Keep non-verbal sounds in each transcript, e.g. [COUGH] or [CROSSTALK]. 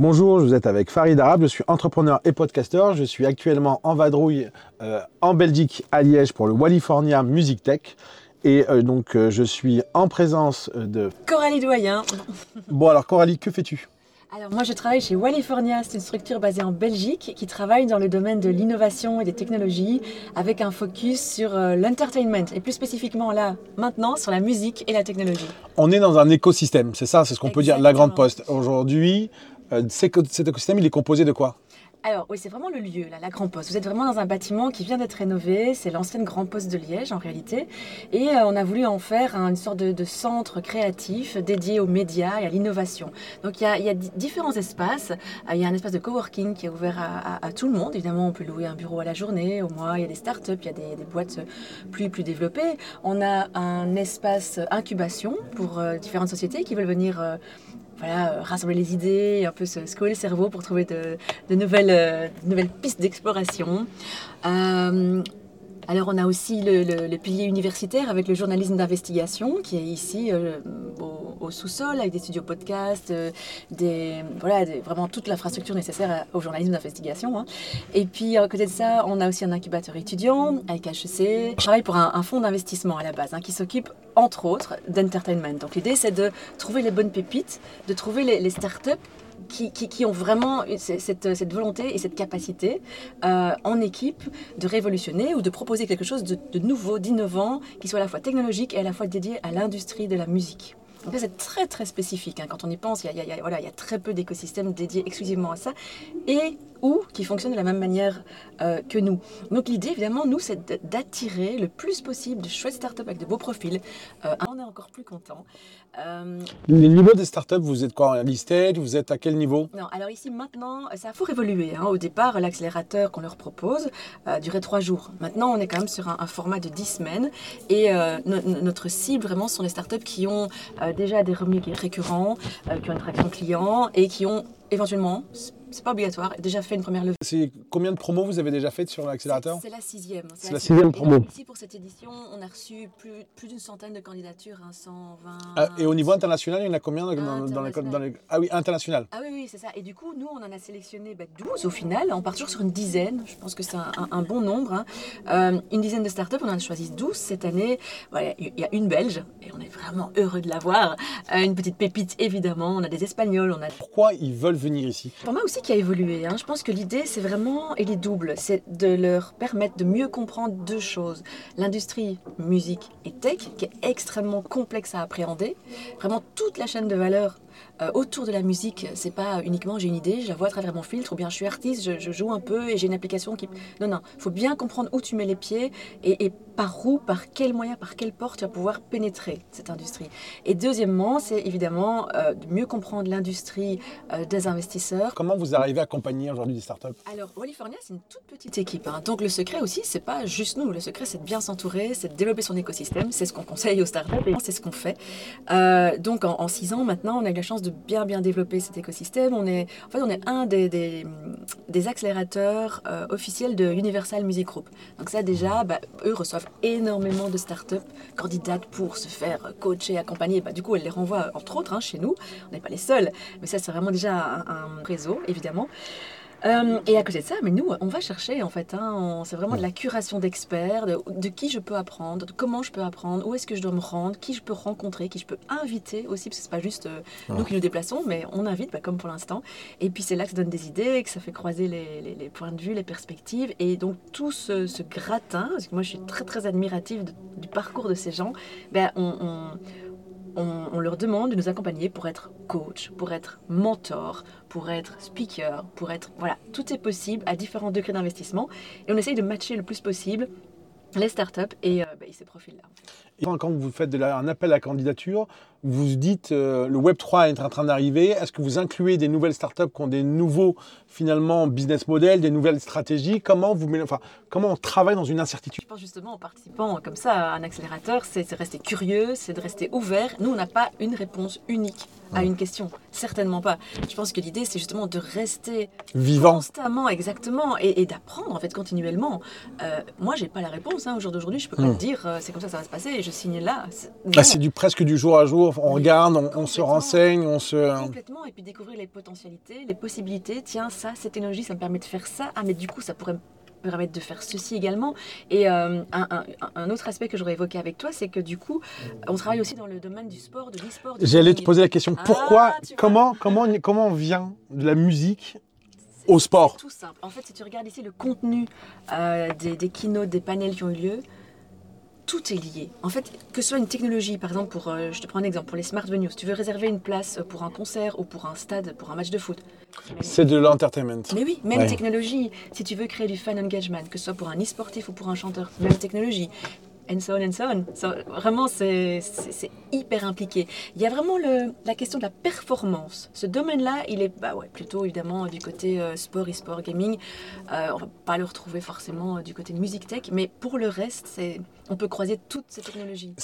Bonjour, vous êtes avec Farid Arab, je suis entrepreneur et podcasteur. Je suis actuellement en vadrouille euh, en Belgique, à Liège, pour le Wallifornia Music Tech. Et euh, donc, euh, je suis en présence de. Coralie Doyen. Bon, alors, Coralie, que fais-tu? Alors moi je travaille chez Wallifornia, c'est une structure basée en Belgique qui travaille dans le domaine de l'innovation et des technologies avec un focus sur l'entertainment et plus spécifiquement là maintenant sur la musique et la technologie. On est dans un écosystème, c'est ça, c'est ce qu'on peut dire, la Grande. Poste. Aujourd'hui, euh, cet écosystème, il est composé de quoi? Alors oui c'est vraiment le lieu là, la Grand Poste. Vous êtes vraiment dans un bâtiment qui vient d'être rénové, c'est l'ancienne Grand Poste de Liège en réalité et euh, on a voulu en faire une sorte de, centre créatif dédié aux médias et à l'innovation. Donc il y a, différents espaces. Euh, Il y a un espace de coworking qui est ouvert à, tout le monde. Évidemment, on peut louer un bureau à la journée, au mois. Il y a des startups, il y a des, boîtes plus, plus développées. On a un espace incubation pour différentes sociétés qui veulent venir voilà, euh, rassembler les idées, un peu se secouer le cerveau pour trouver de, nouvelles, euh, nouvelles pistes d'exploration. Euh, alors on a aussi le, pilier universitaire avec le journalisme d'investigation qui est ici euh, au, sous-sol avec des studios podcast, euh, des, voilà, vraiment toute l'infrastructure nécessaire à- au journalisme d'investigation. hein. Et puis à côté de ça, on a aussi un incubateur étudiant avec HEC. Je travaille pour un, fonds d'investissement à la base hein, qui s'occupe entre autres d'entertainment. Donc l'idée c'est de trouver les bonnes pépites, de trouver les startups qui, ont vraiment cette, cette- volonté et cette capacité euh, en équipe de révolutionner ou de proposer quelque chose de, nouveau, d'innovant, qui soit à la fois technologique et à la fois dédié à l'industrie de la musique. C'est très très spécifique. hein. Quand on y pense, il y a- voilà, il y a très peu d'écosystèmes dédiés exclusivement à ça et ou qui fonctionnent de la même manière euh, que nous. Donc l'idée, évidemment, nous, c'est d'attirer le plus possible de chouettes startups avec de beaux profils. Euh, on est encore plus content. Euh, Les niveaux des startups, vous êtes quoi stage Vous êtes à quel niveau? Non, alors ici maintenant, ça a fort évolué. hein. Au départ, l'accélérateur qu'on leur propose durait trois jours. Maintenant, on est quand même sur un, un format de dix semaines. Et no- no- notre cible, vraiment, sont les startups qui ont déjà des revenus récurrents, qui ont une traction client et qui ont éventuellement, c'est pas obligatoire, déjà fait une première levée. C'est combien de promos vous avez déjà faites sur l'accélérateur C'est la sixième. C'est la sixième promo. Donc, ici, pour cette édition, on a reçu plus, plus d'une centaine de candidatures, hein, 120. Ah, Et au niveau international, il y en a combien dans, les, International. dans les- Ah oui, international. Ah oui, oui, c'est ça. Et du coup, nous, on en a sélectionné bah, 12 au final. On part toujours sur une dizaine. Je pense que c'est un, un- un bon nombre. hein. Euh, une dizaine de startups. On en a choisi 12 cette année. Voilà, il y a une belge et on est vraiment heureux de l'avoir. Euh, une petite pépite, évidemment. On a des espagnols. On a Pourquoi ils veulent venir ici pour moi aussi qui a évolué. hein. Je pense que l'idée, c'est vraiment, et les doubles, c'est de leur permettre de mieux comprendre deux choses. L'industrie musique et tech, qui est extrêmement complexe à appréhender. Vraiment, toute la chaîne de valeur euh, autour de la musique, c'est pas uniquement j'ai une idée, je la vois à travers mon filtre, ou bien je suis artiste, je, je joue un peu et j'ai une application qui... Non, non, il faut bien comprendre où tu mets les pieds et, et par où, par quel moyen, par quelle porte tu vas pouvoir pénétrer cette industrie. Et deuxièmement, c'est évidemment euh, de mieux comprendre l'industrie euh, des investisseurs. Comment vous arrivez à accompagner aujourd'hui des startups? Alors, Wallifornia, c'est une toute petite équipe. hein. Donc, le secret aussi, c'est pas juste nous. Le secret, c'est de bien s'entourer, c'est de développer son écosystème. C'est ce qu'on conseille aux startups et c'est ce qu'on fait. Donc, en, en six ans maintenant, on a eu la chance de bien, bien développer cet écosystème. On est, en fait, on est un des, des, des accélérateurs euh, officiels de Universal Music Group. Donc, ça, déjà, bah, eux reçoivent énormément de startups candidates pour se faire coacher, accompagner. Bah, du coup, elles les renvoient, entre autres, hein, chez nous. On n'est pas les seuls. Mais ça, c'est vraiment déjà un, un réseau, évidemment. Euh, et à côté de ça, mais nous, on va chercher en fait. Hein, c'est vraiment de la curation d'experts, de, de qui je peux apprendre, de comment je peux apprendre, où est-ce que je dois me rendre, qui je peux rencontrer, qui je peux inviter aussi, parce que c'est pas juste euh, nous qui nous déplaçons, mais on invite, bah, comme pour l'instant. Et puis c'est là que ça donne des idées, que ça fait croiser les, les- les points de vue, les perspectives, et donc tout ce, ce gratin, parce que moi je suis très très admirative de- du parcours de ces gens, ben, on- on, on, leur demande de nous accompagner pour être coach, pour être mentor, pour être speaker, pour être... Voilà, tout est possible à différents degrés d'investissement. Et on essaye de matcher le plus possible les startups et, euh, bah, ces profils-là. Et quand vous faites un appel à candidature, vous est euh, le Web 3 est en train d'arriver. Est-ce que vous incluez des nouvelles startups qui ont des nouveaux finalement business models, des nouvelles stratégies? Comment vous enfin, comment on travaille dans une incertitude? Je pense justement en participant comme ça à un accélérateur, c'est c'est rester curieux, c'est de rester ouvert. Nous, on n'a pas une réponse unique à une question, certainement pas. Je pense que l'idée, c'est justement de rester Vivant. constamment, exactement, et, et d'apprendre en fait continuellement. Euh, moi, j'ai pas la réponse. Hein. Au jour d'aujourd'hui, je peux pas te dire euh, c'est comme ça que ça va se passer et je signe là. C'est- Ah, c'est du presque du jour à jour. On regarde, on, on se renseigne, on se... Complètement, et puis découvrir les potentialités, les possibilités. Tiens, ça, cette technologie, ça me permet de faire ça. Ah, mais du coup, ça pourrait me permettre de faire ceci également. Et euh, un, un- un autre aspect que j'aurais évoqué avec toi, c'est que du coup, on travaille aussi dans le domaine du sport, de l'e-sport. J'allais te poser la question, Ah, pourquoi, comment, comment, comment on vient de la musique au sport? C'est tout simple. En fait, si tu regardes ici le contenu euh, des, des keynotes, des panels qui ont eu lieu, tout est lié. En fait, que ce soit une technologie, par exemple, pour, euh, je te prends un exemple, pour les smart venues, si tu veux réserver une place pour un concert ou pour un stade, pour un match de foot. C'est de l'entertainment. Mais oui, même Ouais. technologie. Si tu veux créer du fan engagement, que ce soit pour un e-sportif ou pour un chanteur, même technologie. And so on and so on. So, vraiment, c'est hyper impliqué. Il y a vraiment le, la question de la performance. Ce domaine-là, il est bah ouais, plutôt évidemment du côté euh, sport, e-sport, gaming. Euh, on va pas le retrouver forcément euh, du côté musique tech, mais pour le reste, on peut croiser toutes ces technologies.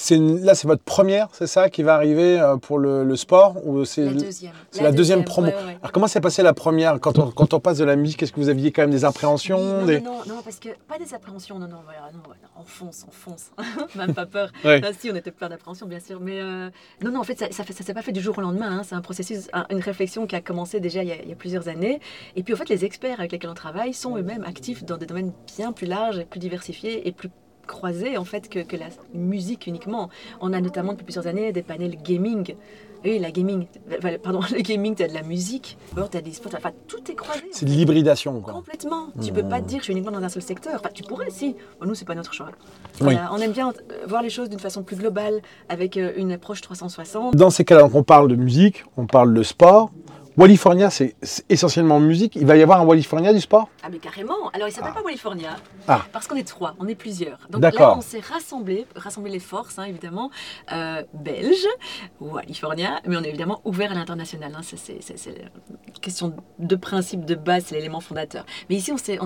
Là, c'est votre première, c'est ça, qui va arriver euh, pour le, le sport ou c'est La deuxième. c'est la deuxième promo. ouais, ouais, ouais. Alors comment s'est passée la première quand on, quand on passe de la musique Est-ce que vous aviez quand même des appréhensions non, des... non, non, non, parce que pas des appréhensions, non, non, voilà, non, voilà, on fonce, on fonce, [LAUGHS] même pas peur. Ouais. Là, si, on était plein d'appréhensions, bien sûr, mais euh, non, non, en fait, ça, ça s'est pas fait du jour au lendemain, hein, c'est un processus, un- une réflexion qui a commencé déjà il y a, il y a plusieurs années, et puis en fait, les experts avec lesquels on travaille sont eux-mêmes actifs dans des domaines bien plus larges, et plus diversifiés et plus croisés en fait que, que la musique uniquement. On a notamment depuis plusieurs années des panels gaming. Oui, la gaming, pardon, [LAUGHS] le gaming, tu as de la musique, tu as des sports, enfin tout est croisé. C'est de l'hybridation, quoi. Complètement. Tu peux pas te dire je suis uniquement dans un seul secteur. Enfin, tu pourrais, si. Bon, nous, c'est pas notre choix. Oui. Voilà, on aime bien euh, voir les choses d'une façon plus globale, avec euh, une approche 360. Dans ces cas-là, on parle de musique, on parle de sport. Wallifornia, c'est essentiellement musique. Il va y avoir un Wallifornia du sport? Ah, mais carrément. Alors, il s'appelle pas California, Ah. parce qu'on est trois, on est plusieurs. Donc là, on s'est rassemblés, rassemblé les forces, hein, évidemment, euh, belges, California, mais on est évidemment ouvert à l'international. hein. C'est une question de principe de base, c'est l'élément fondateur. Mais ici, on s'est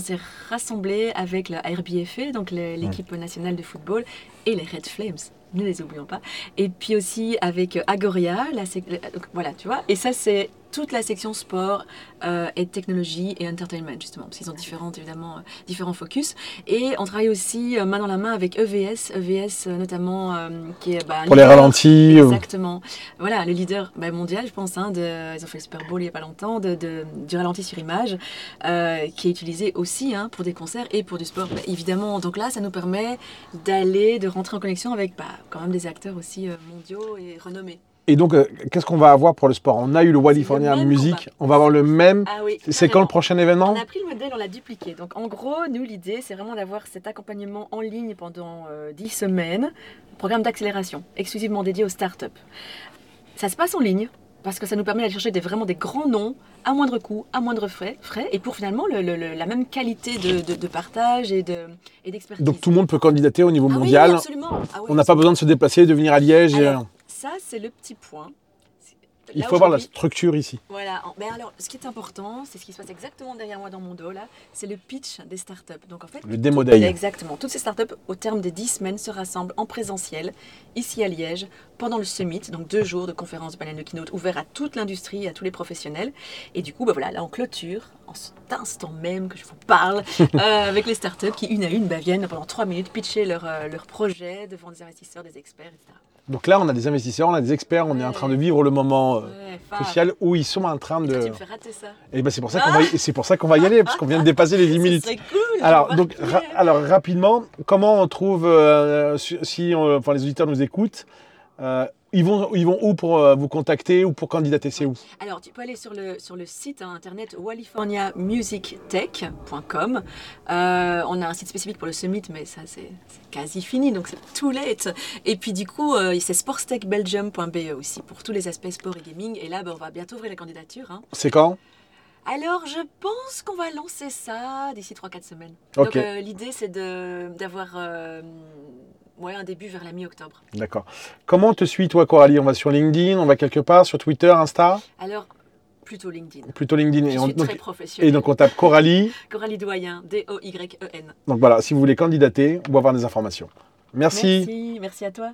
rassemblés avec la RBFA, donc le- l'équipe nationale de football, et les Red Flames. Ne les oublions pas. Et puis aussi avec euh, Agoria, la sec- donc voilà, tu vois. Et ça, c'est toute la section sport euh, et technologie et entertainment, justement, parce qu'ils ont différentes, évidemment, euh, différents focus. Et on travaille aussi euh, main dans la main avec EVS, EVS notamment, qui est bah, Pour les ralentis. Exactement. Voilà, le leader bah, mondial, je pense. hein, de, ils ont fait le Super Bowl il n'y a pas longtemps, de, de- du ralenti sur image, qui est utilisé aussi hein, pour des concerts et pour du sport, bah, évidemment. Donc là, ça nous permet d'aller, de rentrer en connexion avec bah, quand même des acteurs aussi euh, mondiaux et renommés. Et donc, euh, qu'est-ce qu'on va avoir pour le sport? On a eu le Wallifornia combat. On va avoir le même. Ah oui. C'est quand le prochain événement? On a pris le modèle, on l'a dupliqué. Donc en gros, nous, l'idée, c'est vraiment d'avoir cet accompagnement en ligne pendant euh, 10 semaines, programme d'accélération, exclusivement dédié aux startups. Ça se passe en ligne, parce que ça nous permet d'aller chercher des, vraiment des grands noms, à moindre coût, à moindre frais, frais et pour finalement le- le- le- la même qualité de, de- de partage et de- et d'expertise. Donc tout le monde peut candidater au niveau Ah mondial. oui, absolument. Ah oui, on n'a pas besoin de se déplacer, de venir à Liège. Alors, Ça, c'est le petit point. Il faut avoir la structure ici. Voilà. En- Ben alors, ce qui est important, c'est ce qui se passe exactement derrière moi dans mon dos là, c'est le pitch des startups. Donc en fait, Le démo. Exactement. Toutes ces startups, au terme des 10 semaines, se rassemblent en présentiel, ici à Liège, pendant le summit, donc deux jours de conférences, de panel de keynote, ouverts à toute l'industrie, à tous les professionnels. Et du coup, bah voilà, là, on clôture, en cet instant même que je vous parle, [LAUGHS] euh, avec les startups qui, une à une, bah, viennent pendant trois minutes pitcher leur, euh, leur projet devant des investisseurs, des experts, etc. Donc là, on a des investisseurs, on a des experts, on est en train de vivre le moment euh, Ouais, crucial où ils sont en train de. tu me fais rater ça. Et ben c'est pour ça qu'on va, y- c'est pour ça qu'on va y aller parce qu'on vient de [LAUGHS] dépasser les 10 minutes. C'est cool. Alors, donc, vais ra- alors rapidement, comment on trouve, euh, si si, on- enfin, les auditeurs nous écoutent, euh, ils, vont, ils vont où pour euh, vous contacter ou pour candidater C'est où Alors, tu peux aller sur le, sur le site hein, internet californiamusictech.com. Euh, on a un site spécifique pour le summit, mais ça, c'est quasi fini, donc c'est too late. Et puis, du coup, euh, c'est sportstechbelgium.be aussi pour tous les aspects sport et gaming. Et là, ben, on va bientôt ouvrir les candidatures. hein. C'est quand? Alors, je pense qu'on va lancer ça d'ici 3-4 semaines. Donc, euh, l'idée, c'est d'avoir ouais, un début vers la mi-octobre. D'accord. Comment on te suit, toi, Coralie? On va sur LinkedIn, on va quelque part, sur Twitter, Insta? Alors, plutôt LinkedIn. Plutôt LinkedIn. Je Et on, suis donc, très professionnelle. et donc, on tape Coralie. [LAUGHS] Coralie Doyen, D-O-Y-E-N. Donc voilà, si vous voulez candidater ou avoir des informations. Merci. Merci, merci à toi.